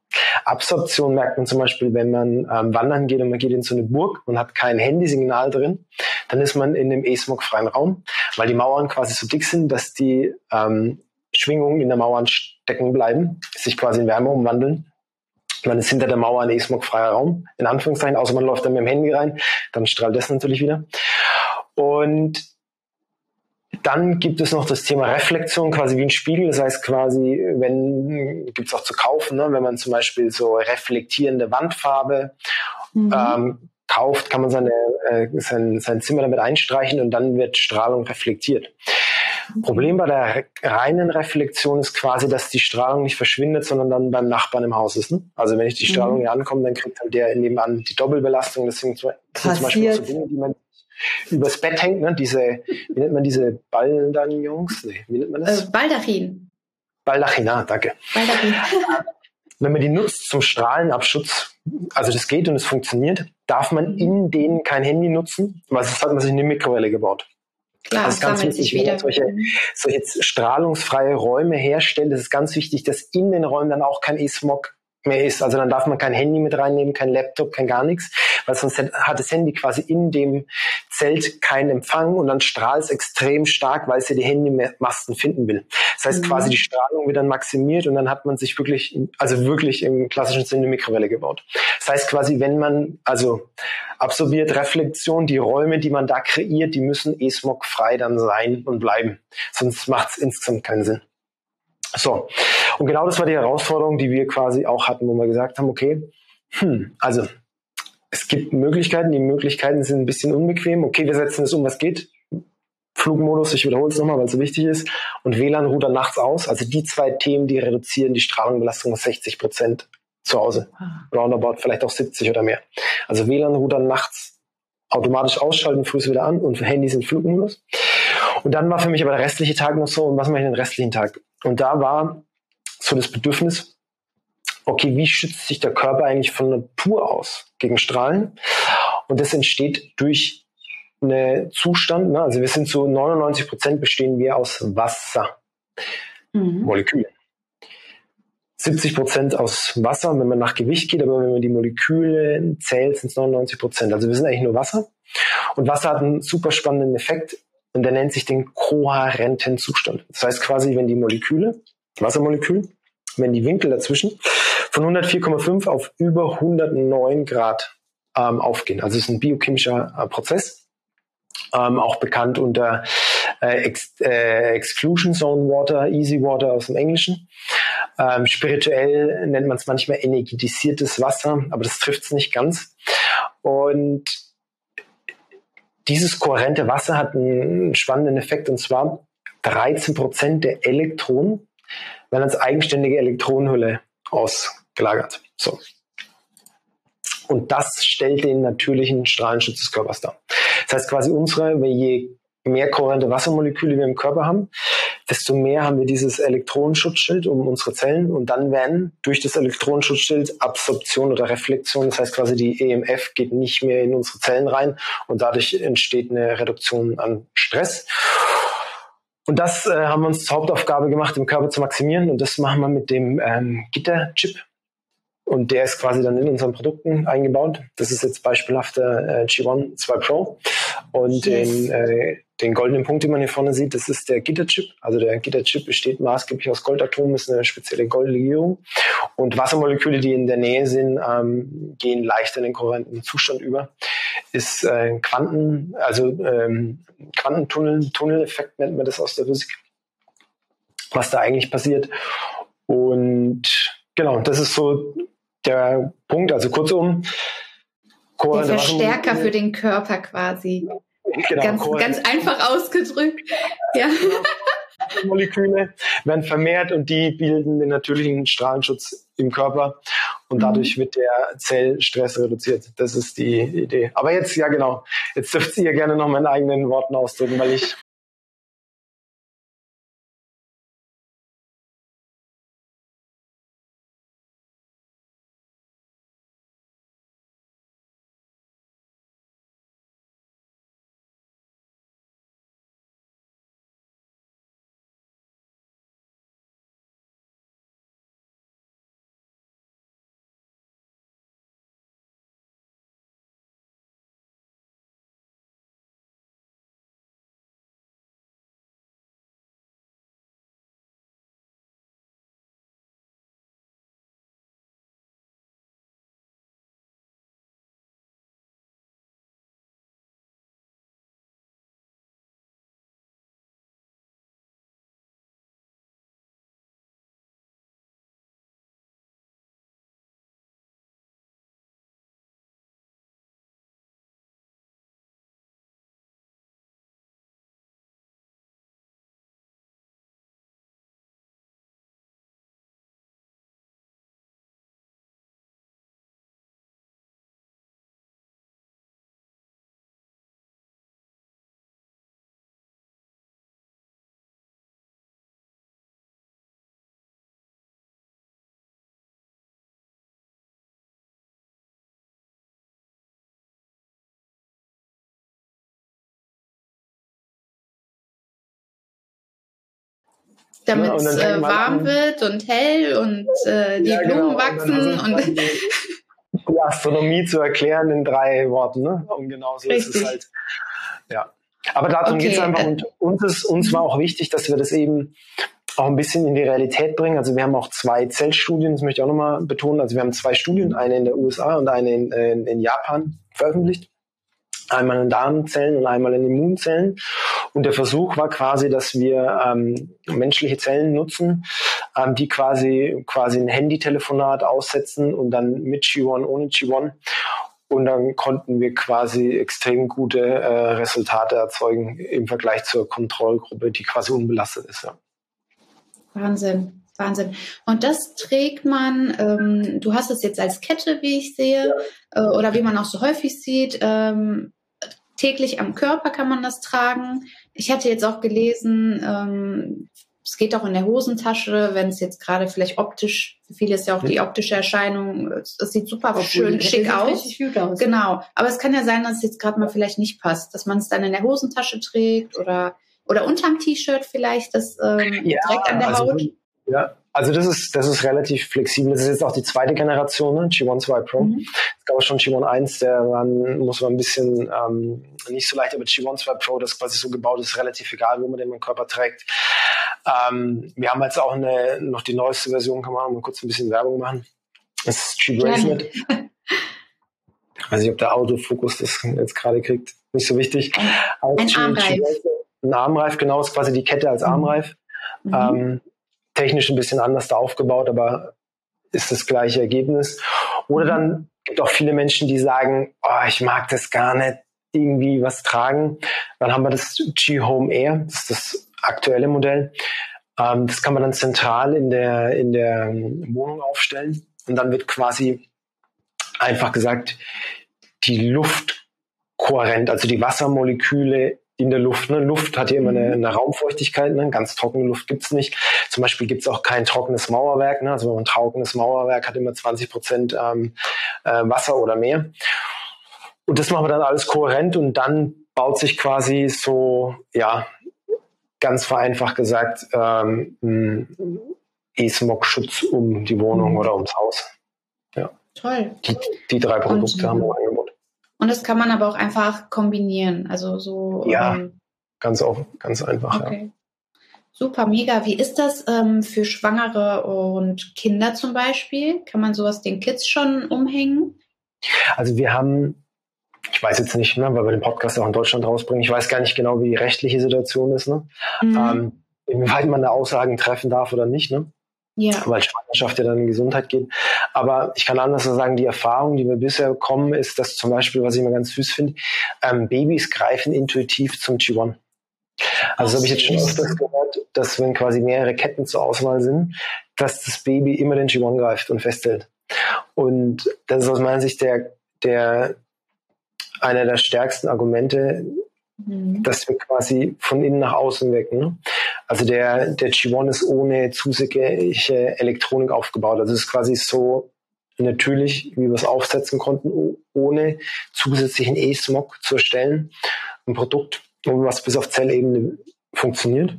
Absorption merkt man zum Beispiel, wenn man ähm, wandern geht und man geht in so eine Burg und hat kein Handysignal drin, dann ist man in einem E-Smog-freien Raum, weil die Mauern quasi so dick sind, dass die ähm, Schwingungen in der Mauer stecken bleiben, sich quasi in Wärme umwandeln. dann ist hinter der Mauer ein E-Smog-freier Raum, in Anführungszeichen, außer man läuft dann mit dem Handy rein, dann strahlt das natürlich wieder. Und dann gibt es noch das Thema Reflexion, quasi wie ein Spiegel. Das heißt quasi, wenn, gibt es auch zu kaufen, ne? wenn man zum Beispiel so reflektierende Wandfarbe mhm. ähm, kauft, kann man seine, äh, sein, sein Zimmer damit einstreichen und dann wird Strahlung reflektiert. Mhm. Problem bei der reinen Reflexion ist quasi, dass die Strahlung nicht verschwindet, sondern dann beim Nachbarn im Haus ist. Ne? Also wenn ich die Strahlung mhm. hier ankomme, dann kriegt halt der nebenan die Doppelbelastung. Das sind zum Beispiel so Dinge, die man übers Bett hängt, ne? diese, wie nennt man diese Baldagnons? Nee, wie nennt man das? Äh, Baldachin. Baldachin, ah, danke. Baldachin. Wenn man die nutzt zum Strahlenabschutz, also das geht und es funktioniert, darf man in denen kein Handy nutzen, weil sonst hat man sich eine Mikrowelle gebaut. Klar, das ist ganz wichtig, wenn man solche, solche strahlungsfreie Räume herstellt, das ist ganz wichtig, dass in den Räumen dann auch kein E-Smog mehr ist. Also dann darf man kein Handy mit reinnehmen, kein Laptop, kein gar nichts, weil sonst hat das Handy quasi in dem Zelt keinen Empfang und dann strahlt es extrem stark, weil es ja die Handymasten finden will. Das heißt mhm. quasi die Strahlung wird dann maximiert und dann hat man sich wirklich, also wirklich im klassischen Sinne eine Mikrowelle gebaut. Das heißt quasi, wenn man also absorbiert Reflexion, die Räume, die man da kreiert, die müssen E-Smog frei dann sein und bleiben. Sonst macht es insgesamt keinen Sinn. So, und genau das war die Herausforderung, die wir quasi auch hatten, wo wir gesagt haben, okay, hm, also es gibt Möglichkeiten, die Möglichkeiten sind ein bisschen unbequem. Okay, wir setzen es um, was geht. Flugmodus, ich wiederhole es nochmal, weil es so wichtig ist. Und WLAN-Router nachts aus. Also die zwei Themen, die reduzieren die Strahlungsbelastung um 60 Prozent zu Hause. Ah. Roundabout vielleicht auch 70 oder mehr. Also WLAN-Router nachts automatisch ausschalten, früh wieder an und Handys in Flugmodus. Und dann war für mich aber der restliche Tag noch so, und was mache ich den restlichen Tag? Und da war so das Bedürfnis, okay, wie schützt sich der Körper eigentlich von Natur aus gegen Strahlen? Und das entsteht durch einen Zustand, ne? also wir sind zu 99 Prozent bestehen wir aus Wassermolekülen. Mhm. 70 Prozent aus Wasser, wenn man nach Gewicht geht, aber wenn man die Moleküle zählt, sind es 99 Prozent. Also wir sind eigentlich nur Wasser. Und Wasser hat einen super spannenden Effekt und der nennt sich den kohärenten Zustand. Das heißt quasi, wenn die Moleküle, Wassermoleküle, wenn die Winkel dazwischen von 104,5 auf über 109 Grad ähm, aufgehen. Also es ist ein biochemischer äh, Prozess, ähm, auch bekannt unter äh, Ex äh, Exclusion Zone Water, Easy Water aus dem Englischen. Ähm, spirituell nennt man es manchmal energetisiertes Wasser, aber das trifft es nicht ganz. Und dieses kohärente Wasser hat einen spannenden Effekt und zwar 13 Prozent der Elektronen werden als eigenständige Elektronenhülle ausgelagert. So. Und das stellt den natürlichen Strahlenschutz des Körpers dar. Das heißt quasi unsere, je mehr kohärente Wassermoleküle wir im Körper haben, desto mehr haben wir dieses Elektronenschutzschild um unsere Zellen und dann werden durch das Elektronenschutzschild Absorption oder Reflexion, das heißt quasi die EMF geht nicht mehr in unsere Zellen rein und dadurch entsteht eine Reduktion an Stress. Und das äh, haben wir uns zur Hauptaufgabe gemacht, im Körper zu maximieren und das machen wir mit dem ähm, Gitterchip, und der ist quasi dann in unseren Produkten eingebaut. Das ist jetzt beispielhaft der äh, G1 2 Pro. Und yes. den, äh, den goldenen Punkt, den man hier vorne sieht, das ist der Gitterchip. Also der Gitterchip besteht maßgeblich aus Goldatomen, ist eine spezielle Goldlegierung. Und Wassermoleküle, die in der Nähe sind, ähm, gehen leicht in den kohärenten Zustand über. Ist äh, Quanten, also ähm, Quantentunnel, Tunneleffekt nennt man das aus der Physik. Was da eigentlich passiert. Und genau, das ist so der Punkt. Also kurzum, der Verstärker für den Körper quasi. Genau, ganz, ganz einfach ausgedrückt. Ja. Moleküle werden vermehrt und die bilden den natürlichen Strahlenschutz im Körper und mhm. dadurch wird der Zellstress reduziert. Das ist die Idee. Aber jetzt, ja genau, jetzt dürft ihr gerne noch meinen eigenen Worten ausdrücken, weil ich Damit ja, es äh, warm an, wird und hell und äh, die ja, genau. Blumen wachsen. Und, und die Astronomie zu erklären in drei Worten. Ne? Und genau so Richtig. ist es halt. Ja. Aber darum okay. geht es einfach. Und uns, ist, uns war auch wichtig, dass wir das eben auch ein bisschen in die Realität bringen. Also wir haben auch zwei Zellstudien, das möchte ich auch nochmal betonen. Also wir haben zwei Studien, eine in der USA und eine in, in, in Japan veröffentlicht. Einmal in Darmzellen und einmal in Immunzellen. Und der Versuch war quasi, dass wir ähm, menschliche Zellen nutzen, ähm, die quasi quasi ein Handytelefonat aussetzen und dann mit G1, ohne G1 und dann konnten wir quasi extrem gute äh, Resultate erzeugen im Vergleich zur Kontrollgruppe, die quasi unbelastet ist. Ja. Wahnsinn, Wahnsinn. Und das trägt man, ähm, du hast es jetzt als Kette, wie ich sehe, ja. äh, oder wie man auch so häufig sieht, ähm, täglich am Körper kann man das tragen. Ich hatte jetzt auch gelesen, ähm, es geht auch in der Hosentasche, wenn es jetzt gerade vielleicht optisch, für viele ist ja auch die optische Erscheinung, es, es sieht super Obwohl, schön schick aus. aus. Genau. Aber es kann ja sein, dass es jetzt gerade mal vielleicht nicht passt, dass man es dann in der Hosentasche trägt oder oder unterm T-Shirt vielleicht, das ähm, ja, direkt an der also, Haut? Ja, also das ist, das ist relativ flexibel. Das ist jetzt auch die zweite Generation, ne? G1 2 Pro. Mhm. Es gab auch schon G1 1, der man, muss man ein bisschen ähm, nicht so leicht, aber G1 2 Pro, das quasi so gebaut ist, relativ egal, wo man den im Körper trägt. Ähm, wir haben jetzt auch eine, noch die neueste Version, kann man auch mal kurz ein bisschen Werbung machen. Das ist G-Bracelet. Ich weiß nicht, ob der Autofokus das jetzt gerade kriegt. Nicht so wichtig. Ein, ein Armreif. Ein Armreif, genau, ist quasi die Kette als mhm. Armreif. Mhm. Ähm, technisch ein bisschen anders da aufgebaut, aber ist das gleiche Ergebnis. Oder dann gibt auch viele Menschen, die sagen, oh, ich mag das gar nicht, irgendwie was tragen. Dann haben wir das G-Home Air, das ist das aktuelle Modell. Ähm, das kann man dann zentral in der, in der Wohnung aufstellen. Und dann wird quasi einfach gesagt, die Luft kohärent, also die Wassermoleküle in der Luft. Ne? Luft hat ja immer eine, mhm. eine Raumfeuchtigkeit, ne? ganz trockene Luft gibt's nicht. Zum Beispiel gibt's auch kein trockenes Mauerwerk. Ne? Also wenn man ein trockenes Mauerwerk hat immer 20 Prozent ähm, äh, Wasser oder mehr. Und das machen wir dann alles kohärent und dann baut sich quasi so, ja, ganz vereinfacht gesagt, ähm, E-Smog-Schutz um die Wohnung mhm. oder ums Haus. Ja. Toll. Die, die drei Produkte und, haben wir Angebot. Und das kann man aber auch einfach kombinieren. Also so. Ja, ähm, ganz, auch, ganz einfach. Okay. Ja. Super, mega. Wie ist das ähm, für Schwangere und Kinder zum Beispiel? Kann man sowas den Kids schon umhängen? Also wir haben, ich weiß jetzt nicht, ne, weil wir den Podcast auch in Deutschland rausbringen, ich weiß gar nicht genau, wie die rechtliche Situation ist, ne? Mhm. Ähm, inwieweit man da Aussagen treffen darf oder nicht. Ne? Ja. weil Schwangerschaft ja dann in Gesundheit geht. Aber ich kann anders sagen, die Erfahrung, die wir bisher bekommen, ist, dass zum Beispiel, was ich immer ganz süß finde, ähm, Babys greifen intuitiv zum G1. Also habe ich jetzt schon öfters gehört, dass wenn quasi mehrere Ketten zur Auswahl sind, dass das Baby immer den G1 greift und festhält. Und das ist aus meiner Sicht der, der einer der stärksten Argumente, mhm. dass wir quasi von innen nach außen wecken. Ne? Also der, der G1 ist ohne zusätzliche Elektronik aufgebaut. Also es ist quasi so natürlich, wie wir es aufsetzen konnten, ohne zusätzlichen E-Smog zu erstellen. Ein Produkt, was bis auf Zellebene funktioniert.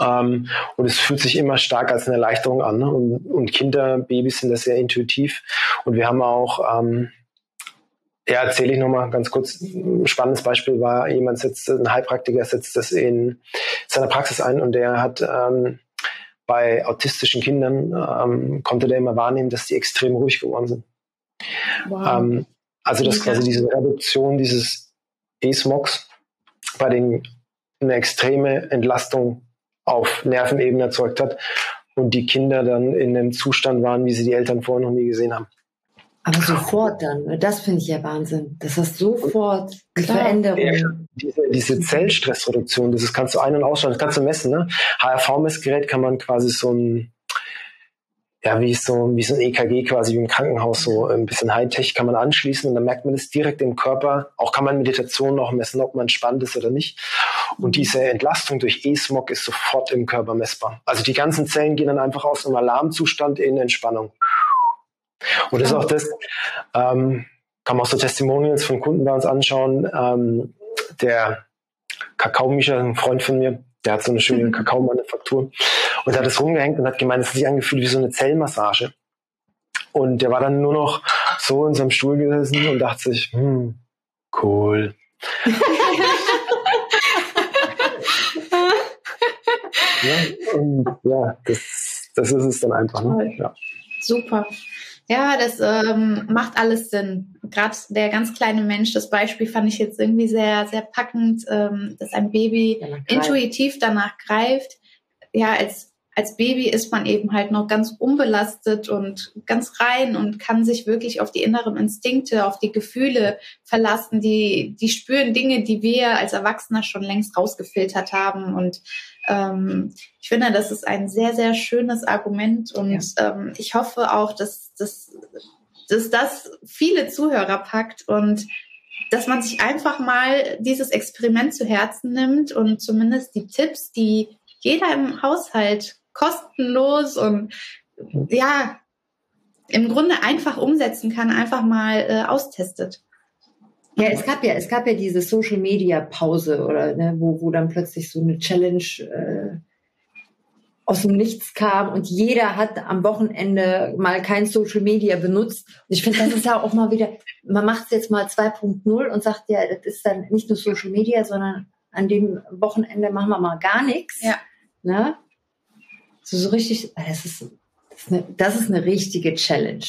Ähm, und es fühlt sich immer stark als eine Erleichterung an. Ne? Und, und Kinder, Babys sind das sehr intuitiv. Und wir haben auch ähm, ja, erzähle ich nochmal ganz kurz. Ein spannendes Beispiel war, jemand setzt, ein Heilpraktiker setzt das in seiner Praxis ein und der hat ähm, bei autistischen Kindern, ähm, konnte der immer wahrnehmen, dass die extrem ruhig geworden sind. Wow. Ähm, also, dass quasi diese Reduktion dieses E-Smogs bei den eine extreme Entlastung auf Nervenebene erzeugt hat und die Kinder dann in einem Zustand waren, wie sie die Eltern vorher noch nie gesehen haben. Aber sofort dann, ne? das finde ich ja Wahnsinn. Das ist sofort die Veränderung. Ja, diese, diese Zellstressreduktion, das kannst du ein- und ausschalten, das kannst du messen. Ne? HRV-Messgerät kann man quasi so ein, ja, wie so, wie so ein EKG quasi wie im Krankenhaus, so ein bisschen Hightech kann man anschließen und dann merkt man es direkt im Körper. Auch kann man Meditation noch messen, ob man entspannt ist oder nicht. Und diese Entlastung durch E-Smog ist sofort im Körper messbar. Also die ganzen Zellen gehen dann einfach aus einem Alarmzustand in Entspannung. Und das ist auch das, ähm, kann man auch so Testimonials von Kunden bei uns anschauen. Ähm, der Kakao Mischa, ein Freund von mir, der hat so eine schöne Kakaomanufaktur und hat es rumgehängt und hat gemeint, es hat sich angefühlt wie so eine Zellmassage. Und der war dann nur noch so in seinem Stuhl gesessen und dachte sich, hm, cool. ja, und ja, das, das ist es dann einfach. Ne? Ja. Super. Ja, das ähm, macht alles Sinn. Gerade der ganz kleine Mensch, das Beispiel fand ich jetzt irgendwie sehr, sehr packend, ähm, dass ein Baby intuitiv danach greift. Ja, als als Baby ist man eben halt noch ganz unbelastet und ganz rein und kann sich wirklich auf die inneren Instinkte, auf die Gefühle verlassen. Die, die spüren Dinge, die wir als Erwachsener schon längst rausgefiltert haben. Und ähm, ich finde, das ist ein sehr, sehr schönes Argument. Und ja. ähm, ich hoffe auch, dass, dass, dass das viele Zuhörer packt und dass man sich einfach mal dieses Experiment zu Herzen nimmt und zumindest die Tipps, die jeder im Haushalt kostenlos und ja, im Grunde einfach umsetzen kann, einfach mal äh, austestet. Ja, es gab ja, es gab ja diese Social Media Pause oder ne, wo, wo dann plötzlich so eine Challenge äh, aus dem Nichts kam und jeder hat am Wochenende mal kein Social Media benutzt. Und ich finde, das ist ja auch mal wieder, man macht es jetzt mal 2.0 und sagt ja, das ist dann nicht nur Social Media, sondern an dem Wochenende machen wir mal gar nichts. Ja. Ne? So, so richtig, das ist, das ist, eine, das ist eine richtige Challenge.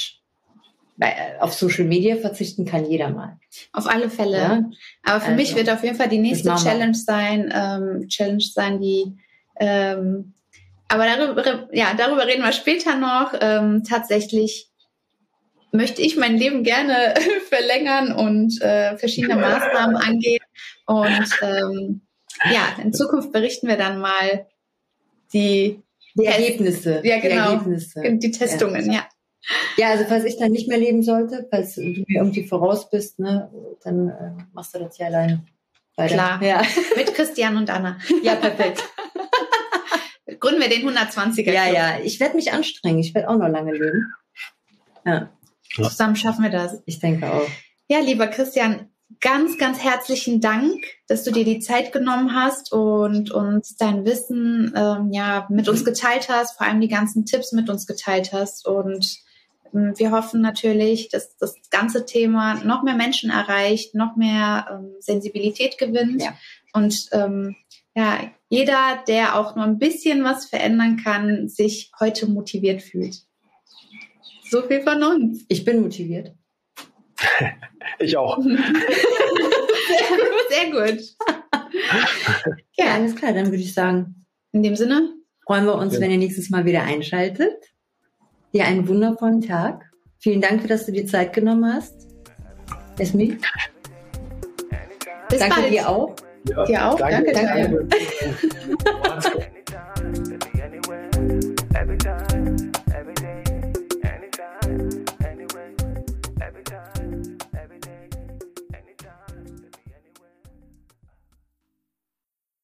Äh, auf Social Media verzichten kann jeder mal. Auf alle Fälle. Ja? Aber für also, mich wird auf jeden Fall die nächste Challenge sein, ähm, Challenge sein, die ähm, aber darüber, ja, darüber reden wir später noch. Ähm, tatsächlich möchte ich mein Leben gerne verlängern und äh, verschiedene Maßnahmen angehen. Und ähm, ja, in Zukunft berichten wir dann mal die die Ergebnisse. Ja, genau. Die, Ergebnisse. die Testungen, ja. ja. Also falls ich dann nicht mehr leben sollte, falls du mir irgendwie voraus bist, ne, dann äh, machst du das ja alleine. Weiter. Klar. Ja. Mit Christian und Anna. Ja, perfekt. Gründen wir den 120er. Ja, ja. Ich werde mich anstrengen. Ich werde auch noch lange leben. Ja. Zusammen schaffen wir das. Ich denke auch. Ja, lieber Christian, ganz, ganz herzlichen Dank, dass du dir die Zeit genommen hast und uns dein Wissen ähm, ja mit uns geteilt hast, vor allem die ganzen Tipps mit uns geteilt hast. Und wir hoffen natürlich, dass das ganze Thema noch mehr Menschen erreicht, noch mehr ähm, Sensibilität gewinnt ja. und ähm, ja, jeder, der auch nur ein bisschen was verändern kann, sich heute motiviert fühlt. So viel von uns. Ich bin motiviert. ich auch. Sehr gut. Ja, alles klar, dann würde ich sagen. In dem Sinne. Freuen wir uns, ja. wenn ihr nächstes Mal wieder einschaltet. Dir einen wundervollen Tag. Vielen Dank, für, dass du dir Zeit genommen hast. Esmi. Bis danke bald. dir auch. Ja, dir auch. Danke. Danke. danke. danke.